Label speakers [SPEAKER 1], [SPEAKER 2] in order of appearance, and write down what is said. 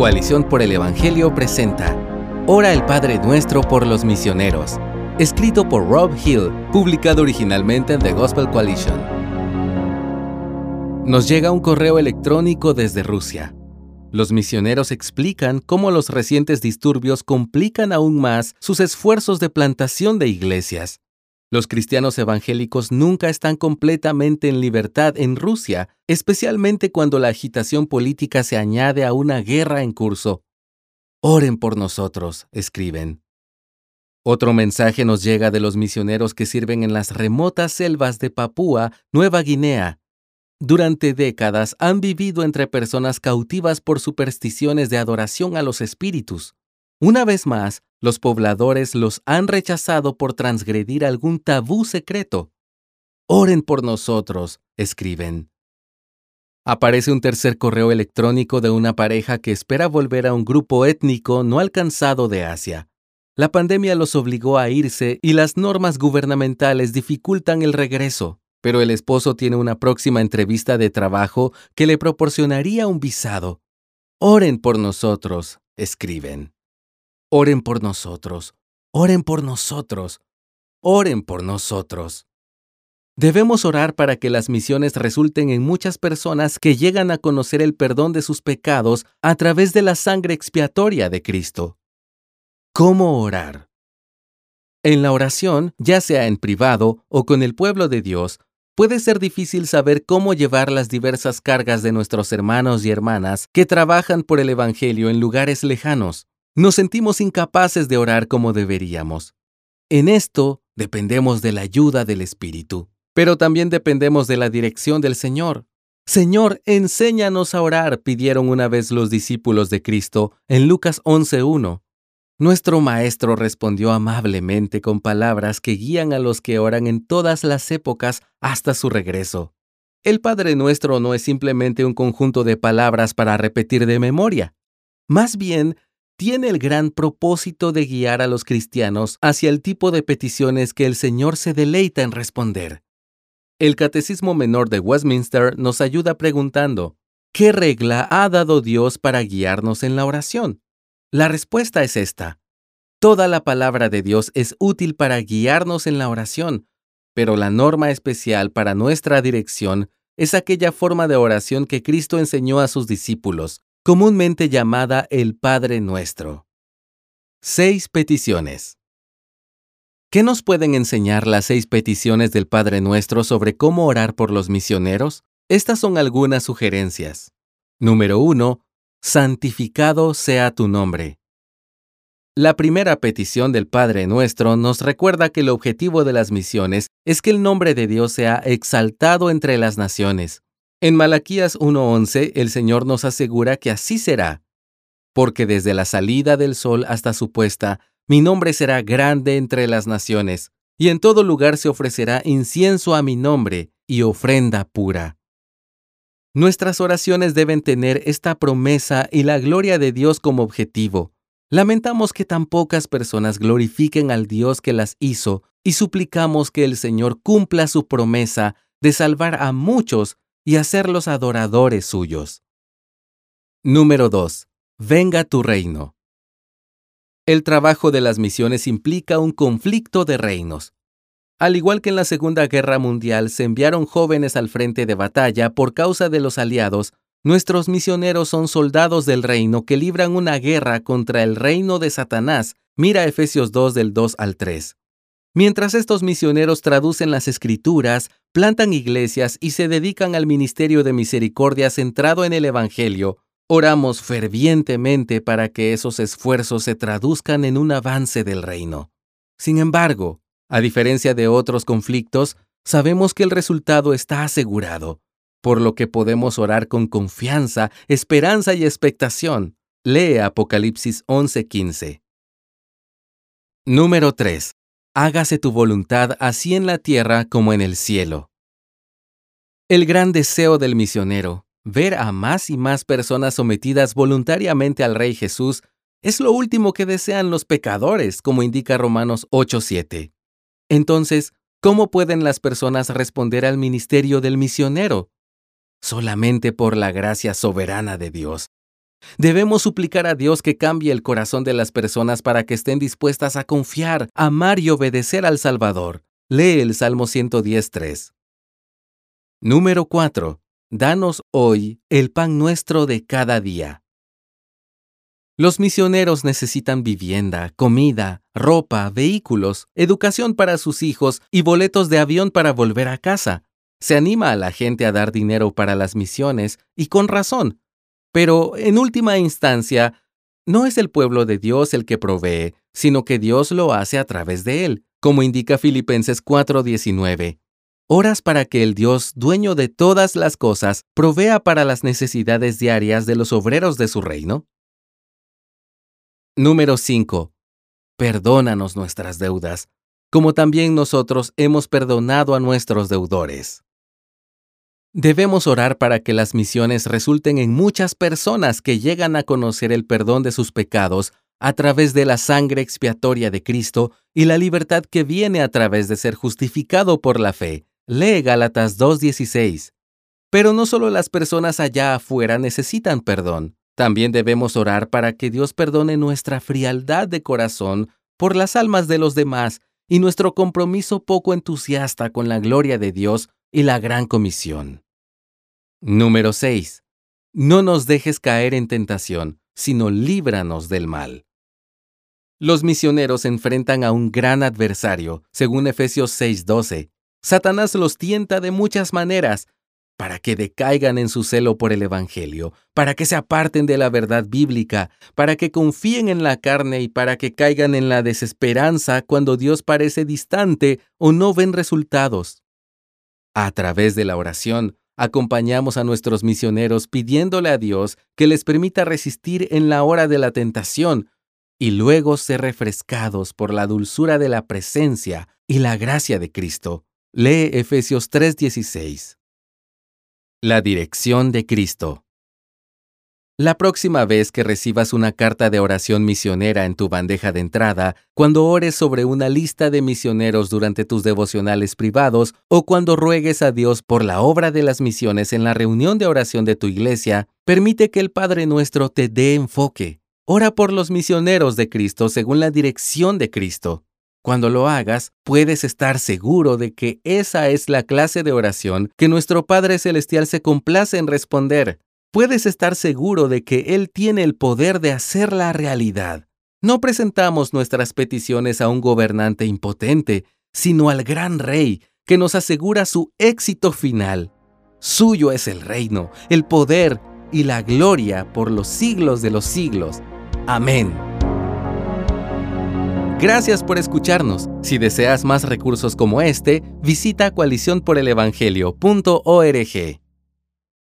[SPEAKER 1] Coalición por el Evangelio presenta Ora el Padre Nuestro por los Misioneros, escrito por Rob Hill, publicado originalmente en The Gospel Coalition. Nos llega un correo electrónico desde Rusia. Los misioneros explican cómo los recientes disturbios complican aún más sus esfuerzos de plantación de iglesias. Los cristianos evangélicos nunca están completamente en libertad en Rusia, especialmente cuando la agitación política se añade a una guerra en curso. Oren por nosotros, escriben. Otro mensaje nos llega de los misioneros que sirven en las remotas selvas de Papúa, Nueva Guinea. Durante décadas han vivido entre personas cautivas por supersticiones de adoración a los espíritus. Una vez más, los pobladores los han rechazado por transgredir algún tabú secreto. Oren por nosotros, escriben. Aparece un tercer correo electrónico de una pareja que espera volver a un grupo étnico no alcanzado de Asia. La pandemia los obligó a irse y las normas gubernamentales dificultan el regreso, pero el esposo tiene una próxima entrevista de trabajo que le proporcionaría un visado. Oren por nosotros, escriben. Oren por nosotros, oren por nosotros, oren por nosotros. Debemos orar para que las misiones resulten en muchas personas que llegan a conocer el perdón de sus pecados a través de la sangre expiatoria de Cristo. ¿Cómo orar? En la oración, ya sea en privado o con el pueblo de Dios, puede ser difícil saber cómo llevar las diversas cargas de nuestros hermanos y hermanas que trabajan por el Evangelio en lugares lejanos nos sentimos incapaces de orar como deberíamos. En esto dependemos de la ayuda del Espíritu, pero también dependemos de la dirección del Señor. Señor, enséñanos a orar, pidieron una vez los discípulos de Cristo en Lucas 11.1. Nuestro Maestro respondió amablemente con palabras que guían a los que oran en todas las épocas hasta su regreso. El Padre Nuestro no es simplemente un conjunto de palabras para repetir de memoria. Más bien, tiene el gran propósito de guiar a los cristianos hacia el tipo de peticiones que el Señor se deleita en responder. El Catecismo Menor de Westminster nos ayuda preguntando, ¿qué regla ha dado Dios para guiarnos en la oración? La respuesta es esta. Toda la palabra de Dios es útil para guiarnos en la oración, pero la norma especial para nuestra dirección es aquella forma de oración que Cristo enseñó a sus discípulos, comúnmente llamada el Padre Nuestro. Seis peticiones. ¿Qué nos pueden enseñar las seis peticiones del Padre Nuestro sobre cómo orar por los misioneros? Estas son algunas sugerencias. Número 1. Santificado sea tu nombre. La primera petición del Padre Nuestro nos recuerda que el objetivo de las misiones es que el nombre de Dios sea exaltado entre las naciones. En Malaquías 1:11 el Señor nos asegura que así será, porque desde la salida del sol hasta su puesta, mi nombre será grande entre las naciones, y en todo lugar se ofrecerá incienso a mi nombre y ofrenda pura. Nuestras oraciones deben tener esta promesa y la gloria de Dios como objetivo. Lamentamos que tan pocas personas glorifiquen al Dios que las hizo y suplicamos que el Señor cumpla su promesa de salvar a muchos y hacerlos adoradores suyos. Número 2. Venga tu reino. El trabajo de las misiones implica un conflicto de reinos. Al igual que en la Segunda Guerra Mundial se enviaron jóvenes al frente de batalla por causa de los aliados, nuestros misioneros son soldados del reino que libran una guerra contra el reino de Satanás. Mira Efesios 2 del 2 al 3. Mientras estos misioneros traducen las escrituras, plantan iglesias y se dedican al ministerio de misericordia centrado en el Evangelio, oramos fervientemente para que esos esfuerzos se traduzcan en un avance del reino. Sin embargo, a diferencia de otros conflictos, sabemos que el resultado está asegurado, por lo que podemos orar con confianza, esperanza y expectación. Lee Apocalipsis 11:15. Número 3 hágase tu voluntad así en la tierra como en el cielo. El gran deseo del misionero, ver a más y más personas sometidas voluntariamente al Rey Jesús, es lo último que desean los pecadores, como indica Romanos 8:7. Entonces, ¿cómo pueden las personas responder al ministerio del misionero? Solamente por la gracia soberana de Dios. Debemos suplicar a Dios que cambie el corazón de las personas para que estén dispuestas a confiar, amar y obedecer al Salvador. Lee el Salmo 110.3. Número 4. Danos hoy el pan nuestro de cada día. Los misioneros necesitan vivienda, comida, ropa, vehículos, educación para sus hijos y boletos de avión para volver a casa. Se anima a la gente a dar dinero para las misiones, y con razón. Pero, en última instancia, no es el pueblo de Dios el que provee, sino que Dios lo hace a través de él, como indica Filipenses 4:19. Horas para que el Dios, dueño de todas las cosas, provea para las necesidades diarias de los obreros de su reino. Número 5. Perdónanos nuestras deudas, como también nosotros hemos perdonado a nuestros deudores. Debemos orar para que las misiones resulten en muchas personas que llegan a conocer el perdón de sus pecados a través de la sangre expiatoria de Cristo y la libertad que viene a través de ser justificado por la fe. Lee Gálatas 2.16. Pero no solo las personas allá afuera necesitan perdón. También debemos orar para que Dios perdone nuestra frialdad de corazón por las almas de los demás y nuestro compromiso poco entusiasta con la gloria de Dios y la gran comisión. Número 6. No nos dejes caer en tentación, sino líbranos del mal. Los misioneros enfrentan a un gran adversario, según Efesios 6:12. Satanás los tienta de muchas maneras, para que decaigan en su celo por el Evangelio, para que se aparten de la verdad bíblica, para que confíen en la carne y para que caigan en la desesperanza cuando Dios parece distante o no ven resultados. A través de la oración, acompañamos a nuestros misioneros pidiéndole a Dios que les permita resistir en la hora de la tentación y luego ser refrescados por la dulzura de la presencia y la gracia de Cristo. Lee Efesios 3:16. La dirección de Cristo. La próxima vez que recibas una carta de oración misionera en tu bandeja de entrada, cuando ores sobre una lista de misioneros durante tus devocionales privados o cuando ruegues a Dios por la obra de las misiones en la reunión de oración de tu iglesia, permite que el Padre nuestro te dé enfoque. Ora por los misioneros de Cristo según la dirección de Cristo. Cuando lo hagas, puedes estar seguro de que esa es la clase de oración que nuestro Padre Celestial se complace en responder. Puedes estar seguro de que Él tiene el poder de hacerla realidad. No presentamos nuestras peticiones a un gobernante impotente, sino al gran Rey, que nos asegura su éxito final. Suyo es el reino, el poder y la gloria por los siglos de los siglos. Amén. Gracias por escucharnos. Si deseas más recursos como este, visita coaliciónporelevangelio.org.